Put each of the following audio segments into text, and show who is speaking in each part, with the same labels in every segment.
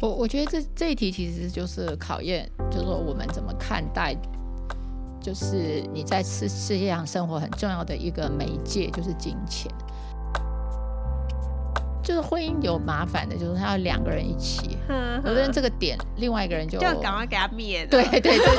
Speaker 1: 我我觉得这这一题其实就是考验，就是说我们怎么看待，就是你在世世界上生活很重要的一个媒介就是金钱。就是婚姻有麻烦的，就是他要两个人一起，有的人这个点，另外一个人就
Speaker 2: 就赶快给他灭了。
Speaker 1: 对对对对对。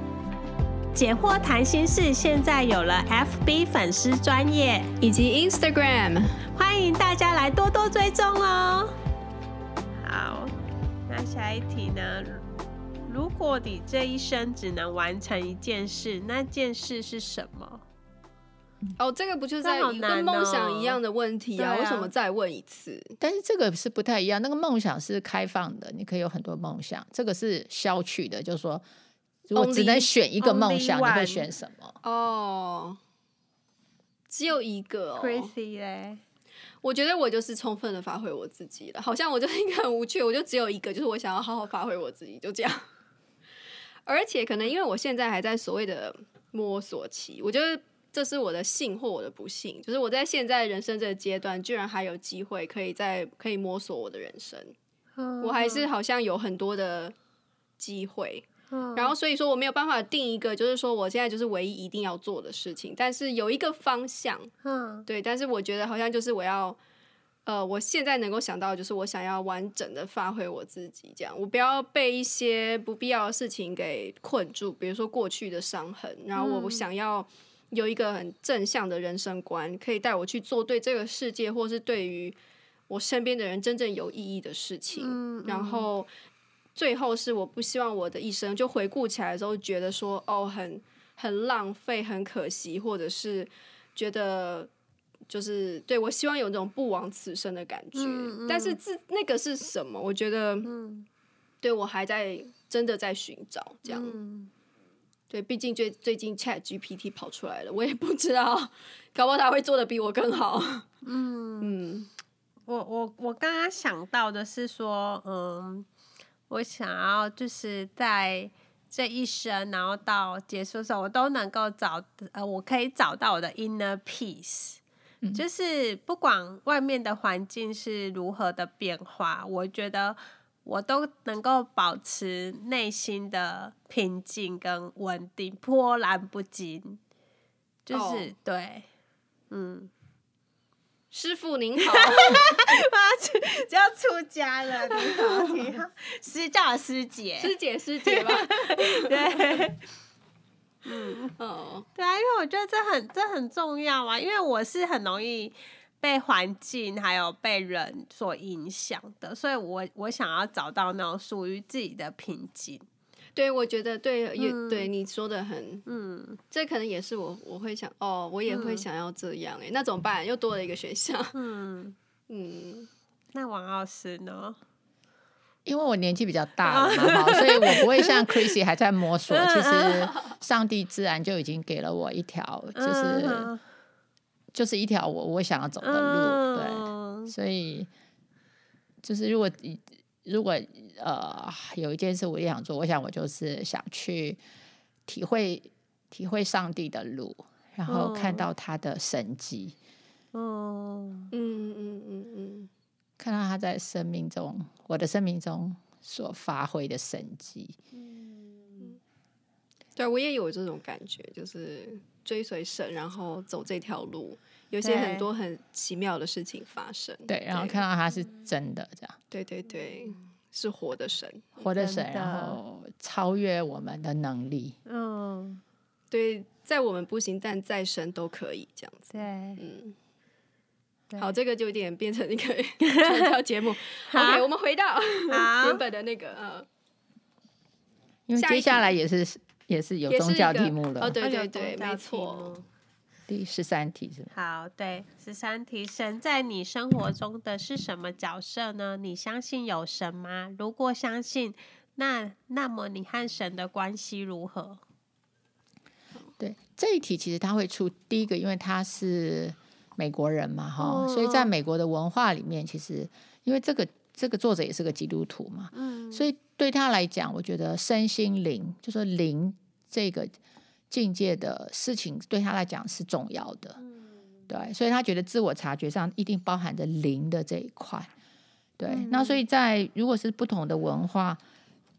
Speaker 2: 解惑谈心事现在有了 FB 粉丝专业
Speaker 3: 以及 Instagram，
Speaker 2: 欢迎大家来多多追踪哦。好，那下一题呢？如果你这一生只能完成一件事，那件事是什么？
Speaker 3: 哦，这个不就在跟梦想一样的问题啊？为什么再问一次？
Speaker 1: 但是这个是不太一样。那个梦想是开放的，你可以有很多梦想。这个是消去的，就是说，如果只能选一个梦想，你会选什么？
Speaker 3: 哦，只有一个哦。
Speaker 2: Crazy 嘞！
Speaker 3: 我觉得我就是充分的发挥我自己了。好像我就是一个很无趣，我就只有一个，就是我想要好好发挥我自己，就这样。而且可能因为我现在还在所谓的摸索期，我觉得。这是我的幸或我的不幸，就是我在现在人生这个阶段，居然还有机会可以在可以摸索我的人生，我还是好像有很多的机会，然后所以说我没有办法定一个，就是说我现在就是唯一一定要做的事情，但是有一个方向，嗯对，但是我觉得好像就是我要，呃，我现在能够想到就是我想要完整的发挥我自己，这样我不要被一些不必要的事情给困住，比如说过去的伤痕，然后我想要。有一个很正向的人生观，可以带我去做对这个世界，或是对于我身边的人真正有意义的事情。嗯嗯。然后最后是我不希望我的一生就回顾起来的时候，觉得说哦，很很浪费，很可惜，或者是觉得就是对，我希望有那种不枉此生的感觉。嗯嗯。但是这那个是什么？我觉得，对我还在真的在寻找这样。嗯对，毕竟最最近 Chat GPT 跑出来了，我也不知道，搞不好他会做的比我更好。嗯
Speaker 2: 嗯，我我我刚刚想到的是说，嗯，我想要就是在这一生，然后到结束的时候，我都能够找，呃，我可以找到我的 inner peace，嗯，就是不管外面的环境是如何的变化，我觉得。我都能够保持内心的平静跟稳定，波澜不惊，就是、oh. 对，嗯，
Speaker 3: 师傅您好，
Speaker 2: 就要出家了，你好，你好，师叫师姐，
Speaker 3: 师姐师姐吧，
Speaker 2: 对，嗯，哦、oh.，对啊，因为我觉得这很这很重要啊，因为我是很容易。被环境还有被人所影响的，所以我我想要找到那种属于自己的平静。
Speaker 3: 对，我觉得对，也、嗯、对你说的很，嗯，这可能也是我我会想，哦，我也会想要这样，哎、嗯，那怎么办？又多了一个选项。嗯
Speaker 2: 嗯，那王老师呢？
Speaker 1: 因为我年纪比较大了嘛，所以我不会像 Chrissy 还在摸索。其实上帝自然就已经给了我一条，就是。就是一条我我想要走的路，对，所以就是如果如果呃有一件事我也想做，我想我就是想去体会体会上帝的路，然后看到他的神迹，嗯嗯嗯嗯嗯，看到他在生命中我的生命中所发挥的神迹，嗯，
Speaker 3: 对，我也有这种感觉，就是。追随神，然后走这条路，有些很多很奇妙的事情发生。
Speaker 1: 对，然后看到他是真的这样。
Speaker 3: 对对对，是活的神，
Speaker 1: 活的神，然后超越我们的能力。
Speaker 3: 嗯，对，在我们不行，但在神都可以这样子。
Speaker 2: 对，嗯，
Speaker 3: 好，这个就有点变成一个 传教节目。OK，我们回到 原本的那个，嗯，
Speaker 1: 因为接下来也是。也是有宗教题目的
Speaker 3: 哦，对对对，没错。
Speaker 1: 第十三题是
Speaker 2: 好，对，十三题，神在你生活中的是什么角色呢？你相信有神吗？如果相信，那那么你和神的关系如何？
Speaker 1: 对这一题，其实他会出第一个，因为他是美国人嘛，哈、哦，所以在美国的文化里面，其实因为这个这个作者也是个基督徒嘛，嗯，所以对他来讲，我觉得身心灵，就说灵这个境界的事情，对他来讲是重要的，嗯，对，所以他觉得自我察觉上一定包含着灵的这一块，对，嗯、那所以在如果是不同的文化，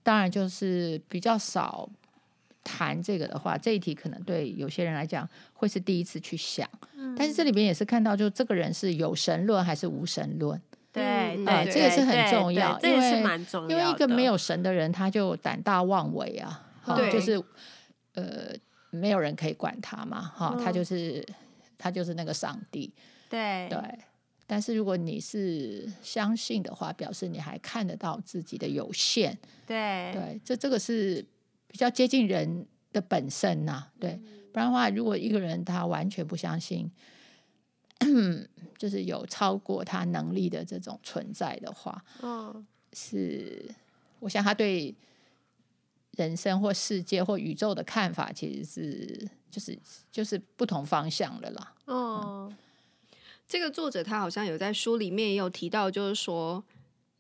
Speaker 1: 当然就是比较少。谈这个的话，这一题可能对有些人来讲会是第一次去想，嗯、但是这里边也是看到，就这个人是有神论还是无神论？
Speaker 2: 对，
Speaker 1: 呃，这个是很重要，
Speaker 2: 这个是蛮重要的。
Speaker 1: 因为一个没有神的人，他就胆大妄为啊，
Speaker 3: 对，
Speaker 1: 就是呃，没有人可以管他嘛，哈，他就是他就是那个上帝，
Speaker 2: 对。
Speaker 1: 对。但是如果你是相信的话，表示你还看得到自己的有限，
Speaker 2: 对。
Speaker 1: 对，这这个是。比较接近人的本身呐、啊，对，不然的话，如果一个人他完全不相信，就是有超过他能力的这种存在的话，嗯，是，我想他对人生或世界或宇宙的看法，其实是就是就是不同方向的啦。哦、嗯，
Speaker 3: 这个作者他好像有在书里面也有提到，就是说，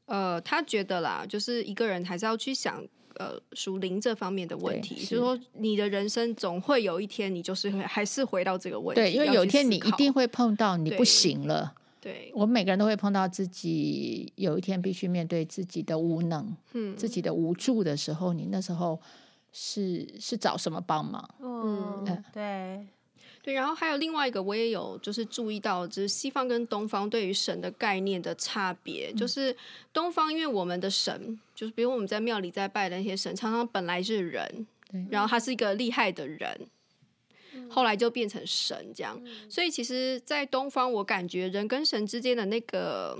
Speaker 3: 呃，他觉得啦，就是一个人还是要去想。呃，属灵这方面的问题，就是说你的人生总会有一天，你就是会还是回到这个问题。
Speaker 1: 对，因为有一天你一定会碰到你不行了。
Speaker 3: 对，
Speaker 1: 我们每个人都会碰到自己有一天必须面对自己的无能，嗯，自己的无助的时候，你那时候是是找什么帮忙？
Speaker 2: 嗯，嗯对。
Speaker 3: 对，然后还有另外一个，我也有就是注意到，就是西方跟东方对于神的概念的差别。嗯、就是东方，因为我们的神，就是比如我们在庙里在拜的那些神，常常本来是人，然后他是一个厉害的人，嗯、后来就变成神这样。嗯、所以其实，在东方，我感觉人跟神之间的那个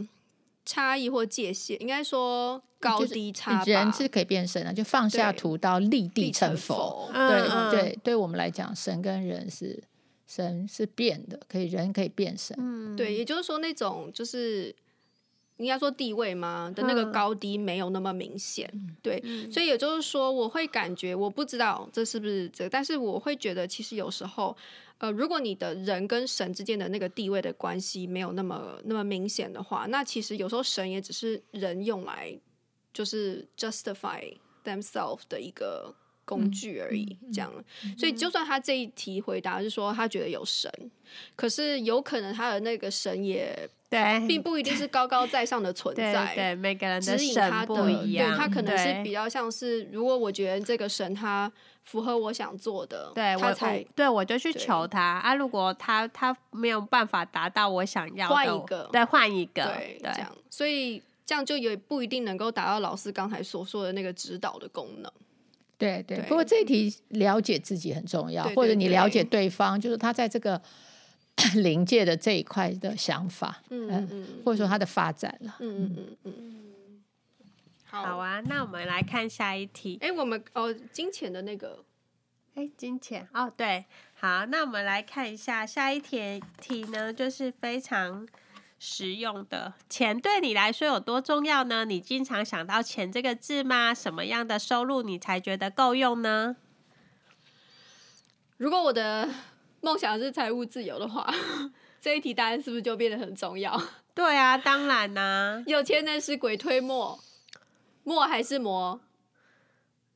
Speaker 3: 差异或界限，应该说高低差。
Speaker 1: 人是可以变神的，就放下屠刀立地成佛。对对，嗯、对，对我们来讲，神跟人是。神是变的，可以人可以变神，
Speaker 3: 嗯，对，也就是说那种就是应该说地位吗的那个高低没有那么明显，嗯、对，嗯、所以也就是说我会感觉我不知道这是不是这个，但是我会觉得其实有时候，呃，如果你的人跟神之间的那个地位的关系没有那么那么明显的话，那其实有时候神也只是人用来就是 justify themselves 的一个。工具而已，这样。所以，就算他这一题回答是说他觉得有神，可是有可能他的那个神也对，并不一定是高高在上的存在。
Speaker 2: 对，每个人的神不一样，对
Speaker 3: 他可能是比较像是，如果我觉得这个神他符合我想做的，
Speaker 2: 对，
Speaker 3: 他才
Speaker 2: 对我就去求他啊。如果他他没有办法达到我想要的，
Speaker 3: 换一个，
Speaker 2: 对，换一个，
Speaker 3: 对，这样。所以这样就也不一定能够达到老师刚才所说的那个指导的功能。
Speaker 1: 对对，不过这一题了解自己很重要，或者你了解对方，就是他在这个 临界的这一块的想法，嗯嗯，或者说他的发展了，嗯嗯嗯
Speaker 2: 嗯。好啊，那我们来看下一题。
Speaker 3: 哎，我们哦，金钱的那个，
Speaker 2: 哎，金钱哦，对，好，那我们来看一下下一题题呢，就是非常。实用的钱对你来说有多重要呢？你经常想到钱这个字吗？什么样的收入你才觉得够用呢？
Speaker 3: 如果我的梦想是财务自由的话，这一题答案是不是就变得很重要？
Speaker 2: 对啊，当然啦、啊。
Speaker 3: 有钱能使鬼推磨，磨还是磨？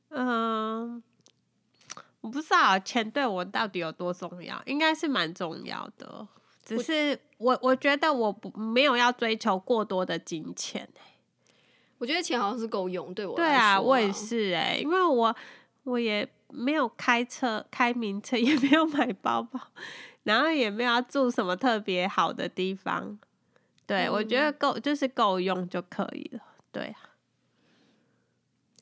Speaker 2: 嗯，我不知道钱对我到底有多重要，应该是蛮重要的。只是我，我觉得我不没有要追求过多的金钱、欸、
Speaker 3: 我觉得钱好像是够用，对我来说。
Speaker 2: 对啊，我也是哎、欸，因为我我也没有开车、开名车，也没有买包包，然后也没有要住什么特别好的地方。对，嗯、我觉得够就是够用就可以了。对啊，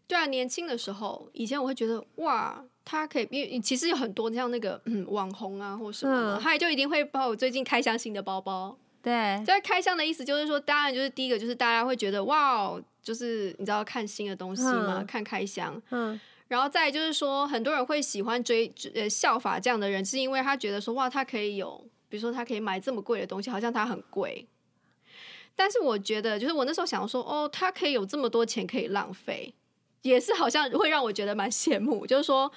Speaker 3: 对啊，年轻的时候，以前我会觉得哇。他可以，因为其实有很多像那个嗯网红啊或什么，嗯、他也就一定会帮我最近开箱新的包包。
Speaker 2: 对，
Speaker 3: 在开箱的意思就是说，当然就是第一个就是大家会觉得哇，就是你知道看新的东西嘛，嗯、看开箱。嗯。然后再就是说，很多人会喜欢追呃效法这样的人，是因为他觉得说哇，他可以有，比如说他可以买这么贵的东西，好像他很贵。但是我觉得，就是我那时候想说，哦，他可以有这么多钱可以浪费。也是好像会让我觉得蛮羡慕，就是说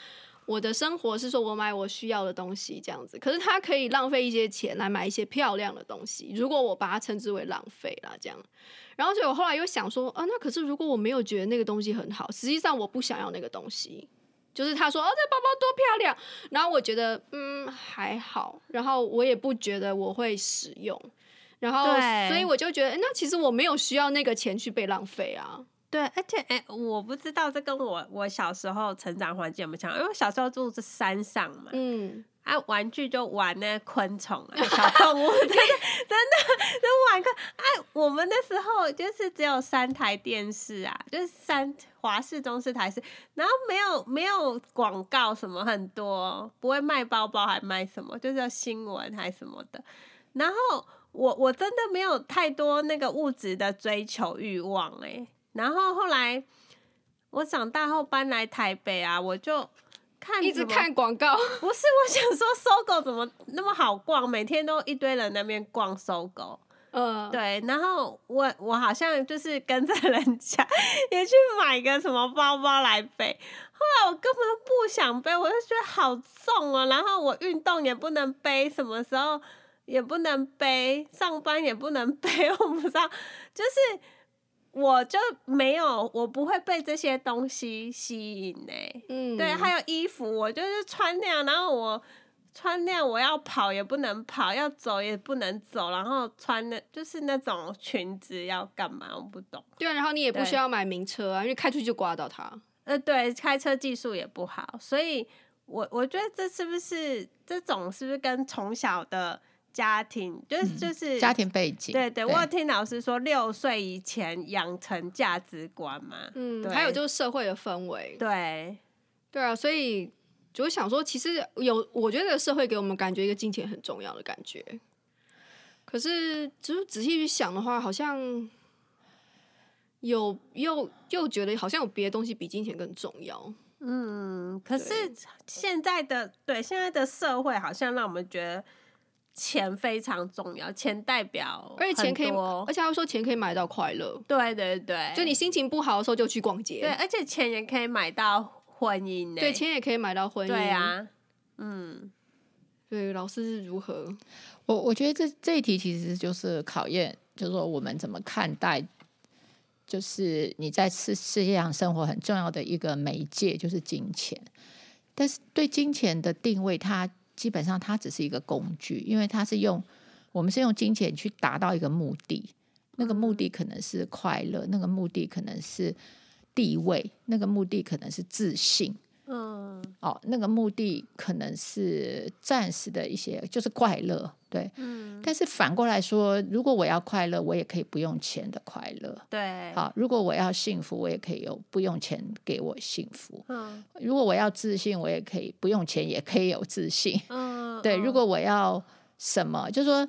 Speaker 3: 我的生活是说我买我需要的东西这样子，可是他可以浪费一些钱来买一些漂亮的东西，如果我把它称之为浪费啦这样。然后所以我后来又想说，啊，那可是如果我没有觉得那个东西很好，实际上我不想要那个东西。就是他说，哦，这包包多漂亮，然后我觉得，嗯，还好，然后我也不觉得我会使用，然后所以我就觉得，那其实我没有需要那个钱去被浪费啊。
Speaker 2: 对，而且哎，我不知道这跟我我小时候成长环境有没有像，因为我小时候住在山上嘛，嗯。啊，玩具就玩那昆虫啊，小动物，真的真的就玩个。哎、啊，我们那时候就是只有三台电视啊，就是三华视、中视、台视，然后没有没有广告什么很多，不会卖包包还卖什么，就是新闻还什么的。然后我我真的没有太多那个物质的追求欲望哎、欸。然后后来我长大后搬来台北啊，我就。看
Speaker 3: 一直看广告，
Speaker 2: 不是我想说，SOGO 怎么那么好逛？每天都一堆人那边逛 SOGO，嗯，对。然后我我好像就是跟着人家也去买个什么包包来背，后来我根本不想背，我就觉得好重啊。然后我运动也不能背，什么时候也不能背，上班也不能背，我不知道，就是。我就没有，我不会被这些东西吸引呢、欸。嗯，对，还有衣服，我就是穿那样，然后我穿那样，我要跑也不能跑，要走也不能走，然后穿的就是那种裙子要干嘛？我不懂。
Speaker 3: 对啊，然后你也不需要买名车啊，因为开出去就刮到它。
Speaker 2: 呃，对，开车技术也不好，所以我我觉得这是不是这种是不是跟从小的。家庭就是就是
Speaker 1: 家庭背景，
Speaker 2: 对对，我有听老师说，六岁以前养成价值观嘛，
Speaker 3: 嗯，还有就是社会的氛围，
Speaker 2: 对。
Speaker 3: 对啊，所以就想说，其实有，我觉得社会给我们感觉一个金钱很重要的感觉，可是就是仔细去想的话，好像有又又觉得好像有别的东西比金钱更重要，
Speaker 2: 嗯，可是现在的对现在的社会好像让我们觉得。钱非常重要，钱代表，
Speaker 3: 而且钱可以，而且他会说钱可以买到快乐。
Speaker 2: 对对对，
Speaker 3: 就你心情不好的时候就去逛街。
Speaker 2: 对，而且钱也可以买到婚姻呢。
Speaker 3: 对，钱也可以买到婚姻。
Speaker 2: 对啊，嗯，
Speaker 3: 对，老师是如何？
Speaker 1: 我我觉得这这一题其实就是考验，就是说我们怎么看待，就是你在世世界上生活很重要的一个媒介就是金钱，但是对金钱的定位，它。基本上它只是一个工具，因为它是用我们是用金钱去达到一个目的，那个目的可能是快乐，那个目的可能是地位，那个目的可能是自信。嗯，哦，那个目的可能是暂时的一些，就是快乐，对，嗯。但是反过来说，如果我要快乐，我也可以不用钱的快乐，
Speaker 2: 对。
Speaker 1: 好，如果我要幸福，我也可以有不用钱给我幸福。嗯。如果我要自信，我也可以不用钱，也可以有自信。嗯。对，如果我要什么，就是说，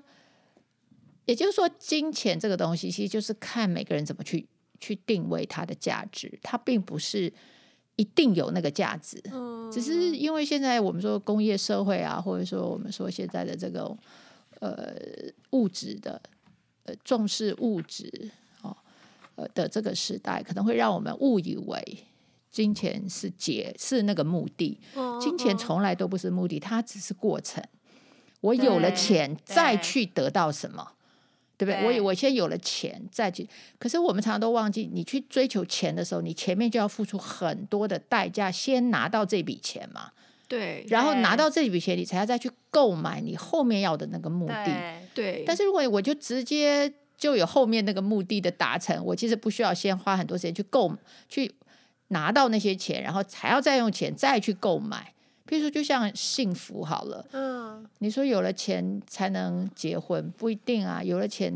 Speaker 1: 也就是说，金钱这个东西，其实就是看每个人怎么去去定位它的价值，它并不是。一定有那个价值，只是因为现在我们说工业社会啊，或者说我们说现在的这个呃物质的呃重视物质哦呃的这个时代，可能会让我们误以为金钱是解是那个目的，金钱从来都不是目的，它只是过程。我有了钱再去得到什么。对不对？我我先有了钱再去，可是我们常常都忘记，你去追求钱的时候，你前面就要付出很多的代价，先拿到这笔钱嘛。
Speaker 3: 对。
Speaker 1: 然后拿到这笔钱，你才要再去购买你后面要的那个目的。
Speaker 3: 对。对。
Speaker 1: 但是如果我就直接就有后面那个目的的达成，我其实不需要先花很多时间去购去拿到那些钱，然后还要再用钱再去购买。比如说，就像幸福好了，嗯，你说有了钱才能结婚，不一定啊。有了钱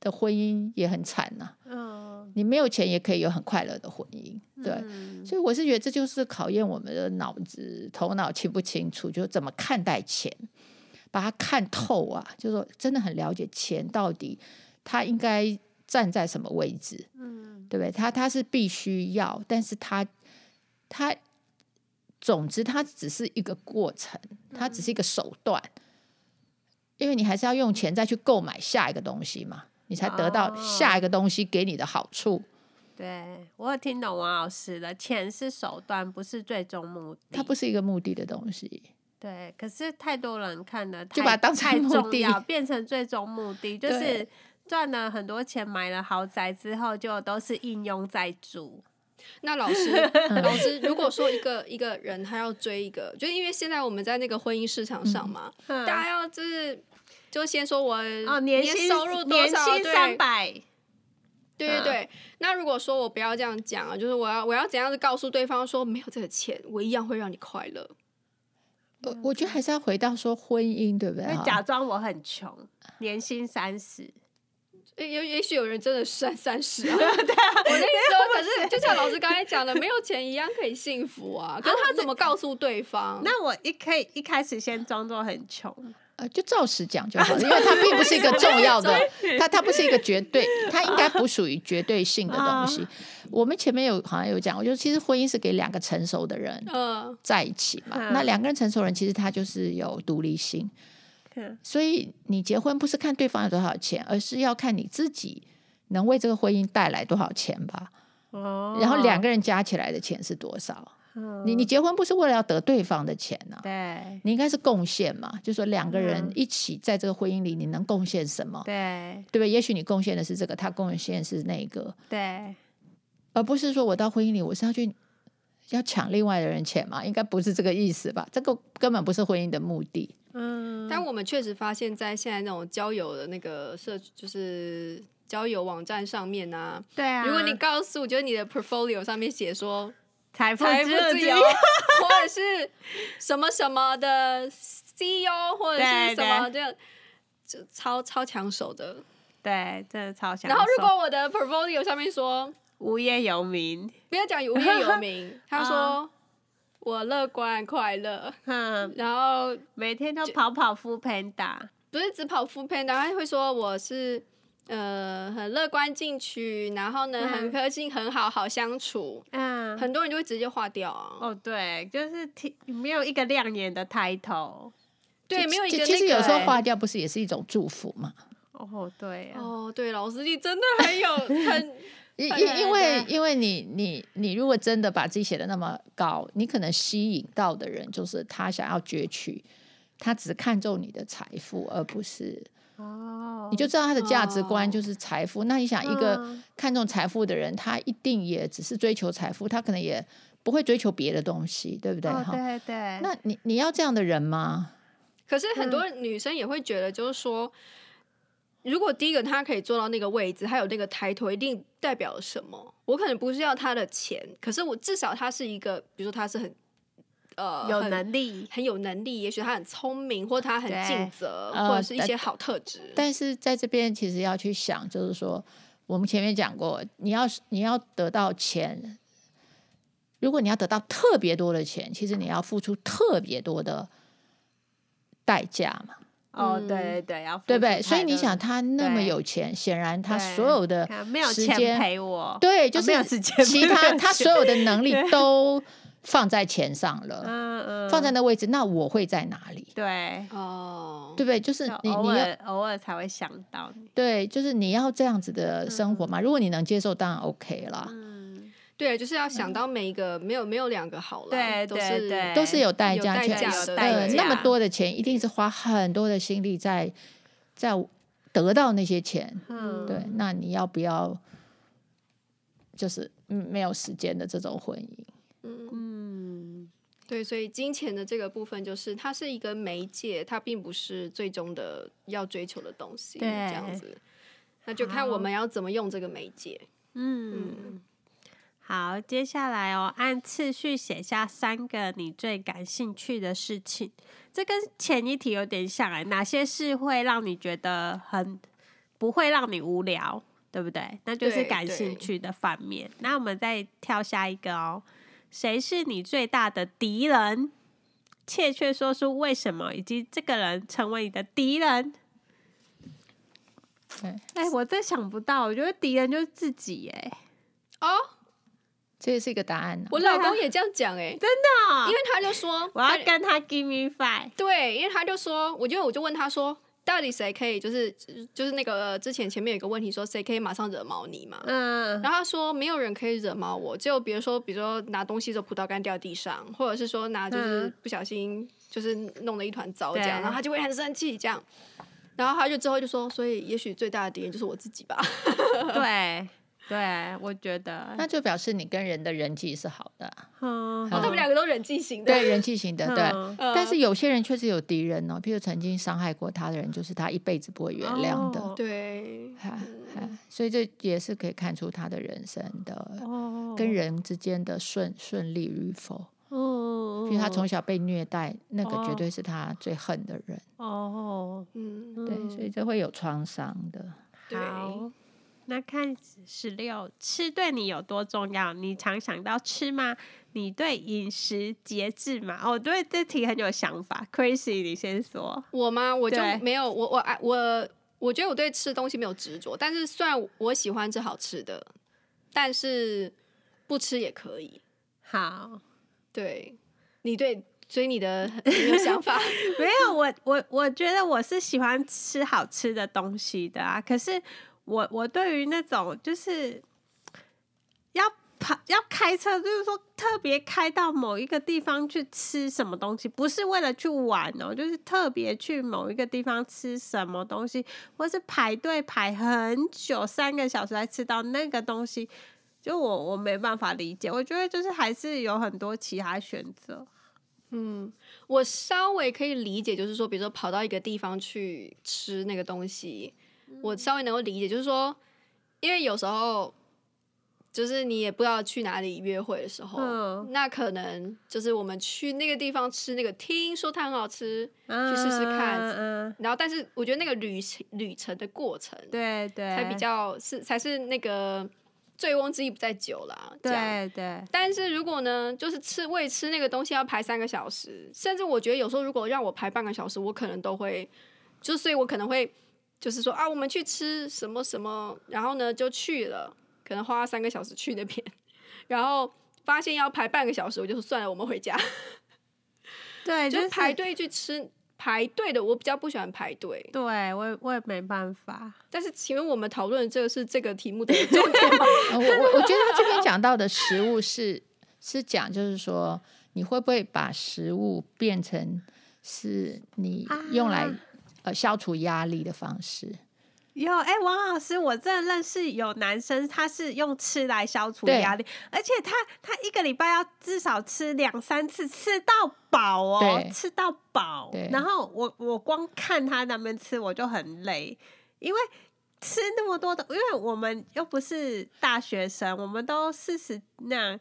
Speaker 1: 的婚姻也很惨呐，嗯，你没有钱也可以有很快乐的婚姻，对。嗯，所以我是觉得这就是考验我们的脑子、头脑清不清楚，就怎么看待钱，把它看透啊，就是说真的很了解钱到底它应该站在什么位置，嗯，对不对？它它是必须要，但是它它。总之，它只是一个过程，它只是一个手段，嗯、因为你还是要用钱再去购买下一个东西嘛，你才得到下一个东西给你的好处。
Speaker 2: 对，我有听懂王老师的，钱是手段，不是最终目的。
Speaker 1: 它不是一个目的的东西。
Speaker 2: 对，可是太多人看了，
Speaker 1: 就把它当成目的，
Speaker 2: 变成最终目的，就是赚了很多钱，买了豪宅之后，就都是应用在住。
Speaker 3: 那老师，老师，如果说一个一个人他要追一个，就因为现在我们在那个婚姻市场上嘛，嗯、大家要就是就先说我
Speaker 2: 哦年薪
Speaker 3: 收入多少，
Speaker 2: 年薪三百，
Speaker 3: 对对对。那如果说我不要这样讲啊，就是我要我要怎样子告诉对方说没有这个钱，我一样会让你快乐。
Speaker 1: 我我觉得还是要回到说婚姻，对不对？
Speaker 2: 假装我很穷，年薪三十，
Speaker 3: 也也许有人真的三三十啊。对啊，我跟你说，可是就像老师刚才讲的，没有钱一样可以幸福啊。可是他怎么告诉对方？
Speaker 2: 那我一可以一开始先装作很穷。
Speaker 1: 呃就照实讲就 好了，因为它并不是一个重要的，它它不是一个绝对，它应该不属于绝对性的东西。我们前面有好像有讲，我觉得其实婚姻是给两个成熟的人在一起嘛。那两个人成熟人，其实他就是有独立性。所以你结婚不是看对方有多少钱，而是要看你自己能为这个婚姻带来多少钱吧。哦然后两个人加起来的钱是多少？你你结婚不是为了要得对方的钱呢？对，你应该是贡献嘛，就是说两个人一起在这个婚姻里，你能贡献什么？对，对不对？也许你贡献的是这个，他贡献是那个，对，而不是说我到婚姻里我是要去要抢另外的人钱嘛？应该不是这个意思吧？这个根本不是婚姻的目的。
Speaker 3: 嗯，但我们确实发现，在现在那种交友的那个社，就是交友网站上面啊，对啊，如果你告诉，就是你的 portfolio 上面写说。
Speaker 2: 财富自由，
Speaker 3: 或者是什么什么的 CEO，或者是什么这样，就超超抢手的，
Speaker 2: 对，真的超抢手。
Speaker 3: 然后如果我的 portfolio 上面说
Speaker 2: 无业游民，
Speaker 3: 不要讲无业游民，他说我乐观快乐，嗯，然后
Speaker 2: 每天都跑跑 foodpanda，
Speaker 3: 不是只跑 foodpanda，他会说我是。呃，很乐观进取，然后呢，嗯、很个性很好，好相处。嗯，很多人就会直接划掉啊。
Speaker 2: 哦，对，就是挺没有一个亮眼的 title。
Speaker 3: 对，没有一个、那个。
Speaker 1: 其实有时候划掉不是也是一种祝福吗？
Speaker 2: 哦，对、啊。
Speaker 3: 哦，对，老师你真的很有 很，
Speaker 1: 因因因为因为你你你如果真的把自己写的那么高，你可能吸引到的人就是他想要攫取，他只看重你的财富，而不是。哦，你就知道他的价值观就是财富。哦、那你想，一个看重财富的人，嗯、他一定也只是追求财富，他可能也不会追求别的东西，对不对？
Speaker 2: 哦、对对。
Speaker 1: 那你你要这样的人吗？
Speaker 3: 可是很多女生也会觉得，就是说，嗯、如果第一个他可以做到那个位置，他有那个抬头，一定代表了什么？我可能不是要他的钱，可是我至少他是一个，比如说他是很。呃，
Speaker 2: 有能力
Speaker 3: 很，很有能力，也许他很聪明，或他很尽责，对或者是一些好特质，呃。
Speaker 1: 但是在这边，其实要去想，就是说，我们前面讲过，你要你要得到钱，如果你要得到特别多的钱，其实你要付出特别多的代价嘛。
Speaker 2: 哦，对对对，要
Speaker 1: 对不对？所以你想，他那么有钱，对显然他所有的
Speaker 2: 没有钱陪我，
Speaker 1: 对，就是其他他所有的能 力都。放在钱上了，嗯嗯，放在那位置，那我会在哪里？
Speaker 2: 对，哦，
Speaker 1: 对不对？就是你，你要
Speaker 2: 偶尔才会想到你。
Speaker 1: 对，就是你要这样子的生活嘛。如果你能接受，当然 OK 啦。
Speaker 3: 嗯，对，就是要想到每一个没有没有两个好了，对，
Speaker 2: 都是
Speaker 1: 都是有代价，对，那么多的钱，一定是花很多的心力在在得到那些钱。嗯，对，那你要不要就是没有时间的这种婚姻？
Speaker 3: 嗯，对，所以金钱的这个部分，就是它是一个媒介，它并不是最终的要追求的东西。对，这样子，那就看我们要怎么用这个媒介。嗯，
Speaker 2: 嗯，好，接下来哦，按次序写下三个你最感兴趣的事情，这跟前一题有点像哎，哪些事会让你觉得很不会让你无聊，对不对？那就是感兴趣的反面。那我们再跳下一个哦。谁是你最大的敌人？切切说出为什么，以及这个人成为你的敌人。哎我真想不到，我觉得敌人就是自己哎。
Speaker 3: 哦，
Speaker 1: 这也是一个答案。
Speaker 3: 我老公也这样讲哎，
Speaker 2: 真的，
Speaker 3: 因为他就说
Speaker 2: 我要跟他 give me five。
Speaker 3: 对，因为他就说，我就我就问他说，到底谁可以就是就是那个之前前面有一个问题说谁可以马上惹毛你嘛？嗯，然后他说没有人可以惹毛我，就比如说比如说拿东西的葡萄干掉地上，或者是说拿就是不小心就是弄了一团糟这样，然后他就会很生气这样，然后他就之后就说，所以也许最大的敌人就是我自己吧。
Speaker 2: 对。对，我觉得
Speaker 1: 那就表示你跟人的人际是好的。
Speaker 3: 嗯，他们两个都人际型的。
Speaker 1: 对，人际型的，对。但是有些人确实有敌人哦，譬如曾经伤害过他的人，就是他一辈子不会原谅的。
Speaker 3: 对，
Speaker 1: 所以这也是可以看出他的人生的跟人之间的顺顺利与否。哦，譬如他从小被虐待，那个绝对是他最恨的人。哦，嗯，对，所以这会有创伤的。
Speaker 2: 对。那看十六，吃对你有多重要？你常想到吃吗？你对饮食节制吗？哦，对，这题很有想法。Crazy，你先说。
Speaker 3: 我吗？我就没有。我我爱我，我觉得我对吃东西没有执着。但是虽然我喜欢吃好吃的，但是不吃也可以。
Speaker 2: 好，
Speaker 3: 对，你对，所以你的你有想法？
Speaker 2: 没有，我我我觉得我是喜欢吃好吃的东西的啊。可是。我我对于那种就是要跑要开车，就是说特别开到某一个地方去吃什么东西，不是为了去玩哦，就是特别去某一个地方吃什么东西，或是排队排很久三个小时才吃到那个东西，就我我没办法理解。我觉得就是还是有很多其他选择。
Speaker 3: 嗯，我稍微可以理解，就是说，比如说跑到一个地方去吃那个东西。我稍微能够理解，就是说，因为有时候就是你也不知道去哪里约会的时候，嗯、那可能就是我们去那个地方吃那个，听说它很好吃，嗯、去试试看。嗯、然后，但是我觉得那个旅程旅程的过程，
Speaker 2: 对对，
Speaker 3: 才比较是才是那个醉翁之意不在酒啦。
Speaker 2: 对对。对
Speaker 3: 但是如果呢，就是吃为吃那个东西要排三个小时，甚至我觉得有时候如果让我排半个小时，我可能都会，就所以我可能会。就是说啊，我们去吃什么什么，然后呢就去了，可能花三个小时去那边，然后发现要排半个小时，我就说算了，我们回家。
Speaker 2: 对，
Speaker 3: 就是排队去吃排队的，我比较不喜欢排队。
Speaker 2: 对，我也我也没办法。
Speaker 3: 但是，请问我们讨论的这个是这个题目的重点吗？
Speaker 1: 我我我觉得他这边讲到的食物是是讲，就是说你会不会把食物变成是你用来、啊。呃，消除压力的方式
Speaker 2: 有哎、欸，王老师，我真的认识有男生，他是用吃来消除压力，而且他他一个礼拜要至少吃两三次，吃到饱哦，吃到饱。然后我我光看他那边吃，我就很累，因为吃那么多的，因为我们又不是大学生，我们都四十那样。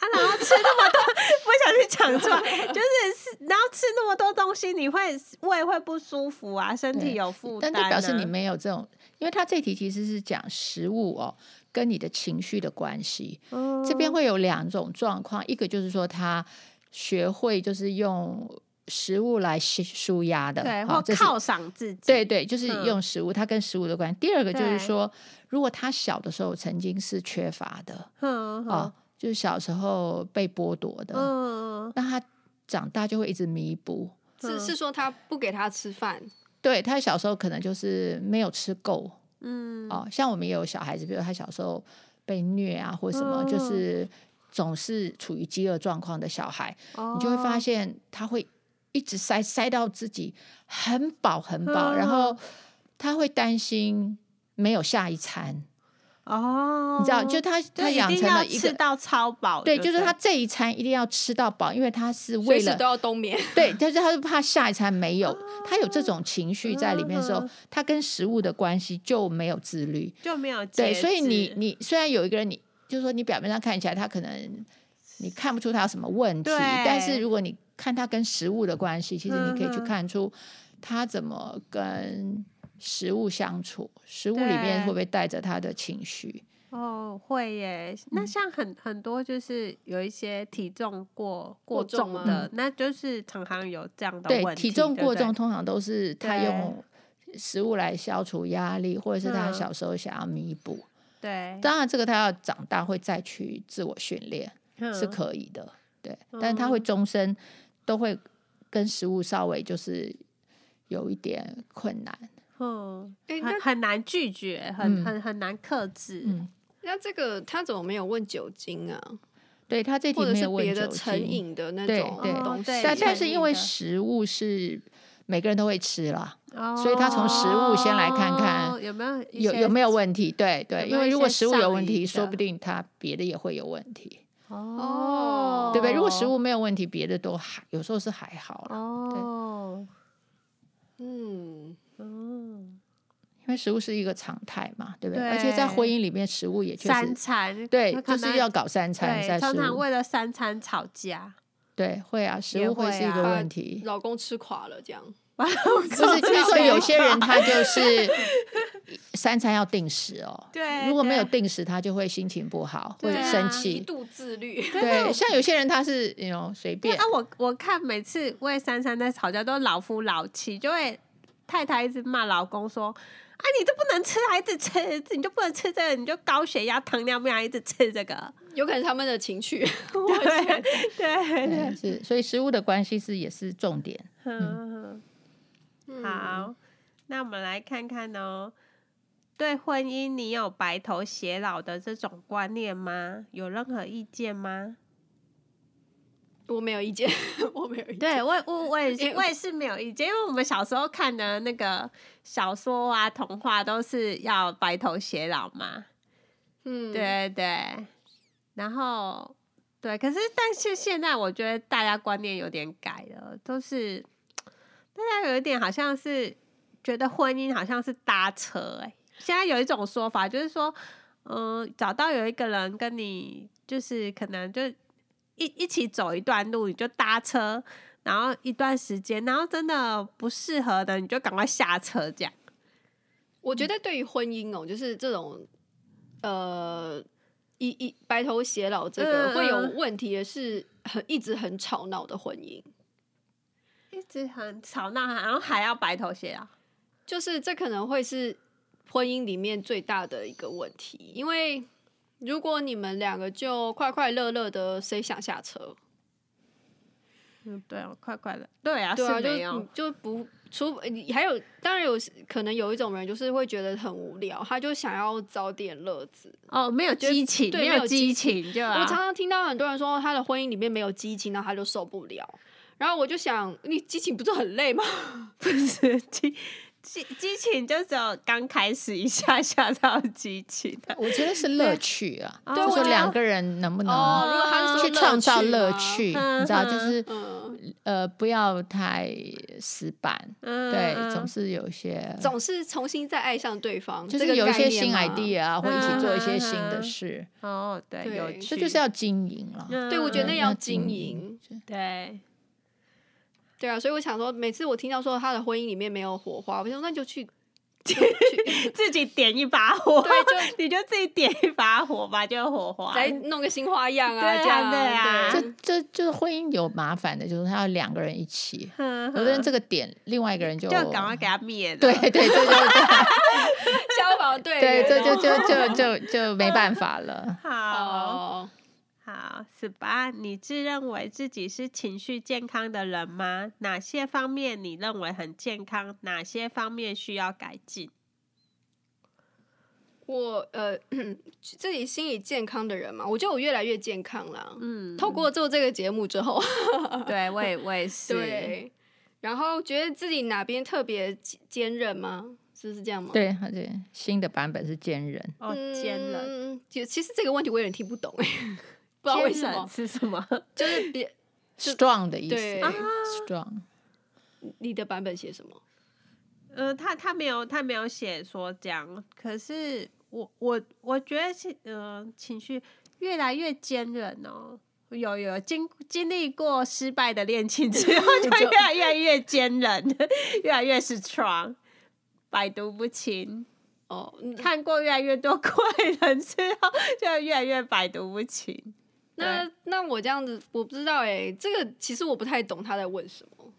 Speaker 2: 啊，然后吃那么多，不小心讲出来，就是然后吃那么多东西，你会胃会不舒服啊，身体有负担、啊。
Speaker 1: 但代表示你没有这种，因为他这题其实是讲食物哦，跟你的情绪的关系。嗯、这边会有两种状况，一个就是说他学会就是用食物来舒压的，
Speaker 2: 对，或犒赏自己。
Speaker 1: 对对，就是用食物，它跟食物的关系。嗯、第二个就是说，如果他小的时候曾经是缺乏的，嗯哦。就是小时候被剥夺的，嗯，那他长大就会一直弥补。
Speaker 3: 是是说他不给他吃饭？
Speaker 1: 对，他小时候可能就是没有吃够，嗯，哦，像我们也有小孩子，比如他小时候被虐啊，或什么，就是总是处于饥饿状况的小孩，你就会发现他会一直塞塞到自己很饱很饱，然后他会担心没有下一餐。哦，你知道，就他他养成了一个
Speaker 2: 吃到超饱，
Speaker 1: 对，就是他这一餐一定要吃到饱，因为他是为了
Speaker 3: 都要冬眠，
Speaker 1: 对，但是他是怕下一餐没有，他有这种情绪在里面的时候，他跟食物的关系就没有自律，
Speaker 2: 就没有
Speaker 1: 对，所以你你虽然有一个人，你就是说你表面上看起来他可能你看不出他有什么问题，但是如果你看他跟食物的关系，其实你可以去看出他怎么跟。食物相处，食物里面会不会带着他的情绪？
Speaker 2: 哦，会耶。那像很很多就是有一些体重过过重的，那就是常常有这样的问题。
Speaker 1: 对，体重过重通常都是他用食物来消除压力，或者是他小时候想要弥补。
Speaker 2: 对，
Speaker 1: 当然这个他要长大会再去自我训练是可以的。对，但是他会终身都会跟食物稍微就是。有一点困难。
Speaker 2: 嗯，
Speaker 3: 欸、
Speaker 2: 很很难拒绝，很、嗯、很很难克制。
Speaker 1: 嗯，
Speaker 3: 那这个他怎么没有问酒精啊？
Speaker 1: 对他这题没有问酒精，
Speaker 3: 别的成瘾的那种
Speaker 1: 对对
Speaker 3: 东西。
Speaker 1: 但但是因为食物是每个人都会吃啦，哦、所以他从食物先来看看有没有有有没有问题。对对，因为如果食物有问题，说不定他别的也会有问题。
Speaker 2: 哦，
Speaker 1: 对不对？如果食物没有问题，别的都还有时候是还好啦。
Speaker 2: 哦，
Speaker 3: 嗯。
Speaker 1: 为食物是一个常态嘛，对不对？对，而且在婚姻里面，食物也确实
Speaker 2: 三餐，
Speaker 1: 对，就是要搞三餐。在
Speaker 2: 常常为了三餐吵架，
Speaker 1: 对，会啊，食物会是一个问题。
Speaker 3: 老公吃垮了，这样
Speaker 1: 不是？就是说，有些人 他就是三餐要定时哦，
Speaker 2: 对，
Speaker 1: 如果没有定时，他就会心情不好，会生气，
Speaker 3: 一度自律。
Speaker 1: 对，像有些人他是那种随便。
Speaker 2: 啊，我我看每次为三餐在吵架，都老夫老妻，就会。太太一直骂老公说：“啊，你都不能吃，还一直吃，你就不能吃这个，你就高血压、糖尿病，还一直吃这个，
Speaker 3: 有可能他们的情绪。
Speaker 2: 对对对，
Speaker 1: 是，所以食物的关系是也是重点。
Speaker 2: 嗯，好，那我们来看看哦，对婚姻你有白头偕老的这种观念吗？有任何意见吗？”
Speaker 3: 我没有意见，我没有意见。
Speaker 2: 对我，我我也是，我也是没有意见，因为我们小时候看的那个小说啊、童话都是要白头偕老嘛。嗯，对对。然后，对，可是但是现在我觉得大家观念有点改了，都是大家有一点好像是觉得婚姻好像是搭车哎、欸。现在有一种说法就是说，嗯、呃，找到有一个人跟你，就是可能就。一一起走一段路，你就搭车，然后一段时间，然后真的不适合的，你就赶快下车。这样，
Speaker 3: 我觉得对于婚姻哦，就是这种呃，一一白头偕老，这个会有问题的是很一直很吵闹的婚姻，
Speaker 2: 一直很吵闹，然后还要白头偕老，
Speaker 3: 就是这可能会是婚姻里面最大的一个问题，因为。如果你们两个就快快乐乐的，谁想下车？
Speaker 2: 嗯，对啊，快快乐，对啊，
Speaker 3: 对啊，就就不除还有，当然有可能有一种人就是会觉得很无聊，他就想要找点乐子。
Speaker 2: 哦，没有激情，
Speaker 3: 对，
Speaker 2: 没有激情，就、啊、
Speaker 3: 我常常听到很多人说他的婚姻里面没有激情，然后他就受不了。然后我就想，你激情不是很累吗？
Speaker 2: 不是激。激激情就只有刚开始一下下到激情的，
Speaker 1: 我觉得是乐趣啊。
Speaker 3: 对，
Speaker 1: 就说两个人能不能去创造乐趣，你知道，就是呃不要太死板，对，总是有一些，
Speaker 3: 总是重新再爱上对方，
Speaker 1: 就是有一些新 idea 啊，或一起做一些新的事。
Speaker 2: 哦，对，有
Speaker 1: 这就是要经营了。
Speaker 3: 对，我觉得要经营，
Speaker 2: 对。
Speaker 3: 对啊，所以我想说，每次我听到说他的婚姻里面没有火花，我就说那就去，就去
Speaker 2: 自己点一把火，
Speaker 3: 对，就
Speaker 2: 你就自己点一把火吧，就有火花，
Speaker 3: 再弄个新花样啊，
Speaker 2: 对啊，对啊，
Speaker 1: 这这就是婚姻有麻烦的，就是他要两个人一起，有的人这个点，另外一个人就
Speaker 2: 就赶快给他灭了，
Speaker 1: 对对对对对，
Speaker 3: 消防队，
Speaker 1: 对，这就就就就就没办法了，
Speaker 2: 好。好，十八，你自认为自己是情绪健康的人吗？哪些方面你认为很健康？哪些方面需要改进？
Speaker 3: 我呃，自己心理健康的人嘛，我觉得我越来越健康了。嗯，透过做这个节目之后，
Speaker 2: 对我也我也 是。
Speaker 3: 对，然后觉得自己哪边特别坚韧吗？是不是这样吗？
Speaker 1: 对，而且，新的版本是坚韧。
Speaker 2: 哦，坚韧。
Speaker 3: 嗯，其实这个问题我有点听不懂哎。不知道为什么
Speaker 2: 是什么，
Speaker 3: 就是别
Speaker 1: strong 的意思。
Speaker 3: 对
Speaker 1: ，strong。
Speaker 3: 你的版本写什么？
Speaker 2: 呃，他他没有他没有写说这样，可是我我我觉得情呃情绪越来越坚韧哦，有有经经历过失败的恋情之后，就越来越越坚韧，越来越 strong，百毒不侵。哦，看过越来越多怪人之后，就越来越百毒不侵。
Speaker 3: 那那我这样子，我不知道哎、欸，这个其实我不太懂他在问什么，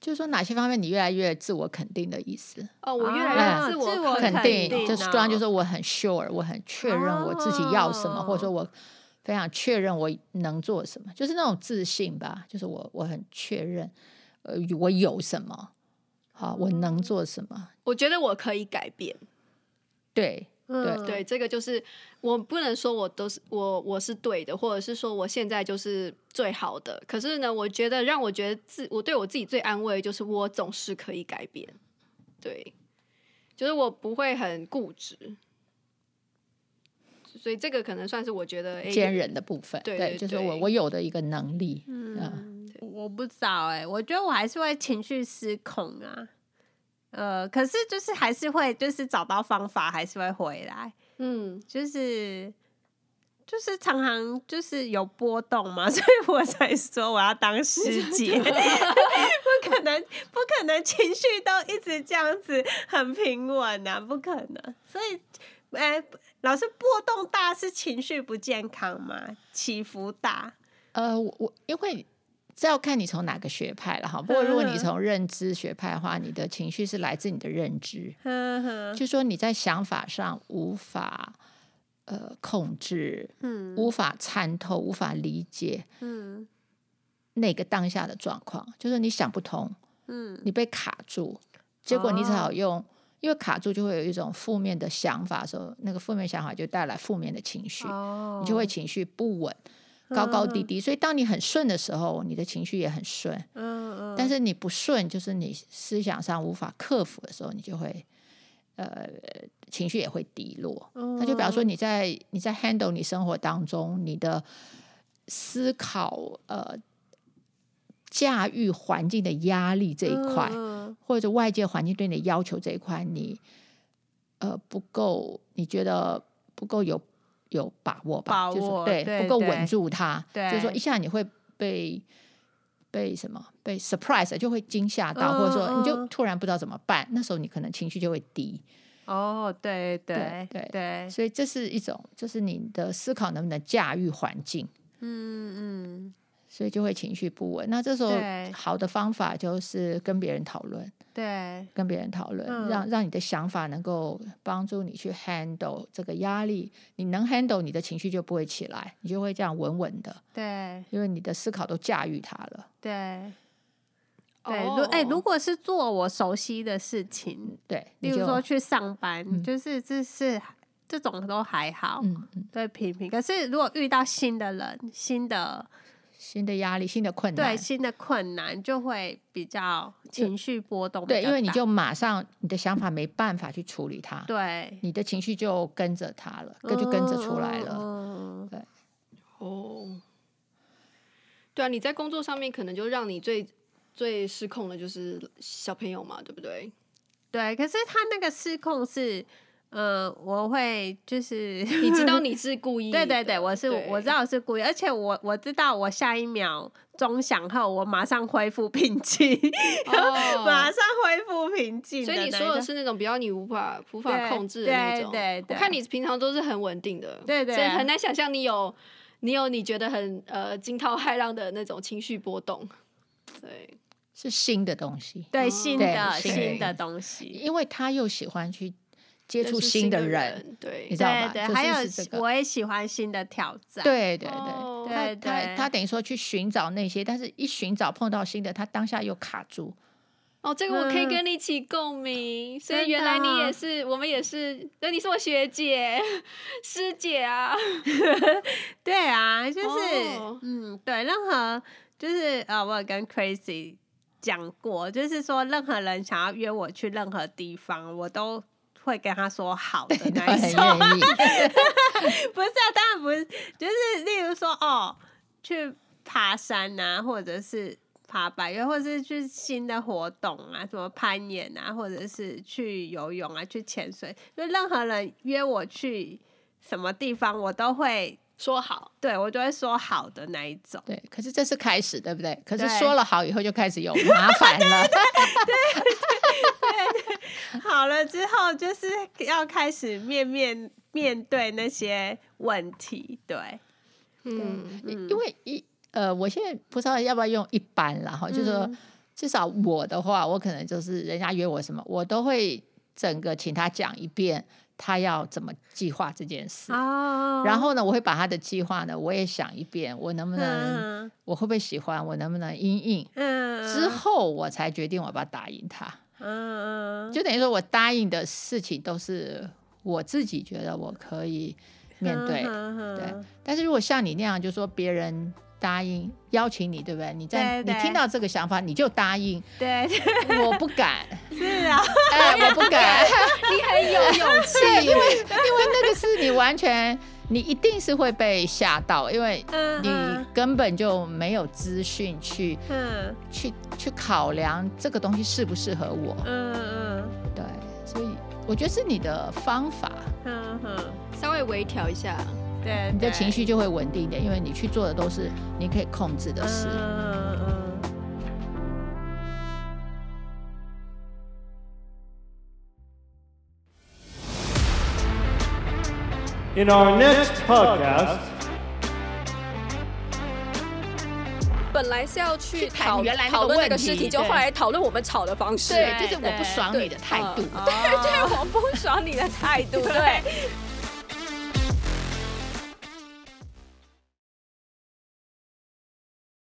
Speaker 1: 就是说哪些方面你越来越自我肯定的意思？
Speaker 3: 哦，我越来越自我肯定，
Speaker 1: 就 strong 就是我很 sure，我很确认我自己要什么，或者说我非常确认我能做什么，就是那种自信吧，就是我我很确认，呃，我有什么，好，我能做什么？
Speaker 3: 我觉得我可以改
Speaker 1: 变。对，
Speaker 2: 嗯
Speaker 3: 对，这个就是我不能说我都是我我是对的，或者是说我现在就是最好的。可是呢，我觉得让我觉得自我对我自己最安慰，就是我总是可以改变。对，就是我不会很固执。所以这个可能算是我觉得
Speaker 1: 坚韧的部分，
Speaker 3: 对，对，对，
Speaker 1: 就是我我有的一个能力。
Speaker 2: 嗯，
Speaker 1: 嗯
Speaker 2: 我不知道哎、欸，我觉得我还是会情绪失控啊。呃，可是就是还是会，就是找到方法，还是会回来。
Speaker 3: 嗯，
Speaker 2: 就是就是常常就是有波动嘛，所以我才说我要当师姐，不可能不可能情绪都一直这样子很平稳啊，不可能。所以，哎、欸，老师波动大是情绪不健康吗？起伏大？
Speaker 1: 呃，我我因为。这要看你从哪个学派了哈。不过如果你从认知学派的话，你的情绪是来自你的认知，就说你在想法上无法呃控制，嗯，无法参透，无法理解，嗯，那个当下的状况，就是你想不通，嗯，你被卡住，结果你只好用，因为卡住就会有一种负面的想法的时候，那个负面想法就带来负面的情绪，你就会情绪不稳。高高低低，所以当你很顺的时候，你的情绪也很顺。嗯嗯。但是你不顺，就是你思想上无法克服的时候，你就会呃情绪也会低落。那就比方说你在你在 handle 你生活当中你的思考呃驾驭环境的压力这一块，或者外界环境对你的要求这一块，你呃不够，你觉得不够有。有把握吧，
Speaker 2: 把握
Speaker 1: 就是对，对不够稳住它，
Speaker 2: 对
Speaker 1: 就是说一下你会被被什么被 surprise 就会惊吓到，嗯、或者说你就突然不知道怎么办，那时候你可能情绪就会低。
Speaker 2: 哦，对对
Speaker 1: 对对，
Speaker 2: 对，
Speaker 1: 所以这是一种，就是你的思考能不能驾驭环境。
Speaker 2: 嗯嗯。
Speaker 1: 所以就会情绪不稳。那这时候好的方法就是跟别人讨论，
Speaker 2: 对，
Speaker 1: 跟别人讨论，嗯、让让你的想法能够帮助你去 handle 这个压力。你能 handle，你的情绪就不会起来，你就会这样稳稳的。
Speaker 2: 对，
Speaker 1: 因为你的思考都驾驭它了。
Speaker 2: 对，对，如哎、欸，如果是做我熟悉的事情，
Speaker 1: 对，
Speaker 2: 例如说去上班，
Speaker 1: 嗯、
Speaker 2: 就是这是这种都还好，
Speaker 1: 嗯嗯，
Speaker 2: 对，平平。可是如果遇到新的人，新的。
Speaker 1: 新的压力，新的困难，
Speaker 2: 对，新的困难就会比较情绪波动。
Speaker 1: 对，因为你就马上你的想法没办法去处理它，
Speaker 2: 对，
Speaker 1: 你的情绪就跟着它了，跟就跟着出来了。
Speaker 2: 嗯、
Speaker 1: 对，
Speaker 3: 哦，对啊，你在工作上面可能就让你最最失控的就是小朋友嘛，对不对？
Speaker 2: 对，可是他那个失控是。嗯，我会就是
Speaker 3: 你知道你是故意，
Speaker 2: 对对对，我是我知道我是故意，而且我我知道我下一秒钟响后，我马上恢复平静，哦、马上恢复平静。
Speaker 3: 所以你说的是那种比较你无法无法控制的那种。
Speaker 2: 对对，对，
Speaker 3: 我看你平常都是很稳定的，
Speaker 2: 对，对对，
Speaker 3: 所以很难想象你有你有你觉得很呃惊涛骇浪的那种情绪波动。对，
Speaker 1: 是新的东西，
Speaker 2: 对新的新的东西，
Speaker 1: 因为他又喜欢去。接触新的人，
Speaker 3: 对，
Speaker 1: 你知道吧？
Speaker 2: 对，还有我也喜欢新的挑战。
Speaker 1: 对对对，
Speaker 2: 他
Speaker 1: 他他等于说去寻找那些，但是一寻找碰到新的，他当下又卡住。
Speaker 3: 哦，这个我可以跟你起共鸣。所以原来你也是，我们也是，那你是我学姐、师姐啊。
Speaker 2: 对啊，就是嗯，对，任何就是呃，我有跟 Crazy 讲过，就是说任何人想要约我去任何地方，我都。会跟他说好的那一种，不是啊，当然不是，就是例如说哦，去爬山啊，或者是爬百岳，或者是去新的活动啊，什么攀岩啊，或者是去游泳啊，去潜水，就任何人约我去什么地方，我都会说好，对，我就会说好的那一种。
Speaker 1: 对，可是这是开始，对不对？可是说了好以后就开始有麻烦了。
Speaker 2: 对对对 好了之后，就是要开始面面面对那些问题，对，
Speaker 1: 嗯，因为一呃，我现在不知道要不要用一般啦哈，就是说至少我的话，我可能就是人家约我什么，我都会整个请他讲一遍，他要怎么计划这件事，
Speaker 2: 哦，
Speaker 1: 然后呢，我会把他的计划呢，我也想一遍，我能不能，我会不会喜欢，我能不能应应，嗯，之后我才决定我要不要答应他。
Speaker 2: 嗯嗯，
Speaker 1: 就等于说我答应的事情都是我自己觉得我可以面对，对。但是如果像你那样，就说别人。答应邀请你，对不对？你在你听到这个想法，你就答应。
Speaker 2: 对，
Speaker 1: 我不敢。
Speaker 2: 是啊，
Speaker 1: 哎，我不敢。
Speaker 3: 你很有勇气，
Speaker 1: 因为因为那个是你完全，你一定是会被吓到，因为你根本就没有资讯去，嗯，去去考量这个东西适不适合我。嗯嗯，对，所以我觉得是你的方法，
Speaker 2: 嗯哼，
Speaker 3: 稍微微调一下。
Speaker 2: 对，
Speaker 1: 你的情绪就会稳定一点，因为你去做的都是你可以控制的事。
Speaker 2: 嗯嗯。
Speaker 4: In our next podcast，
Speaker 3: 本来是要去
Speaker 1: 谈原来
Speaker 3: 讨论那个
Speaker 1: 事
Speaker 3: 情，就后来讨论我们吵的方式。
Speaker 1: 对，就是我不爽你的态度。
Speaker 3: 对，就是我不爽你的态度。对。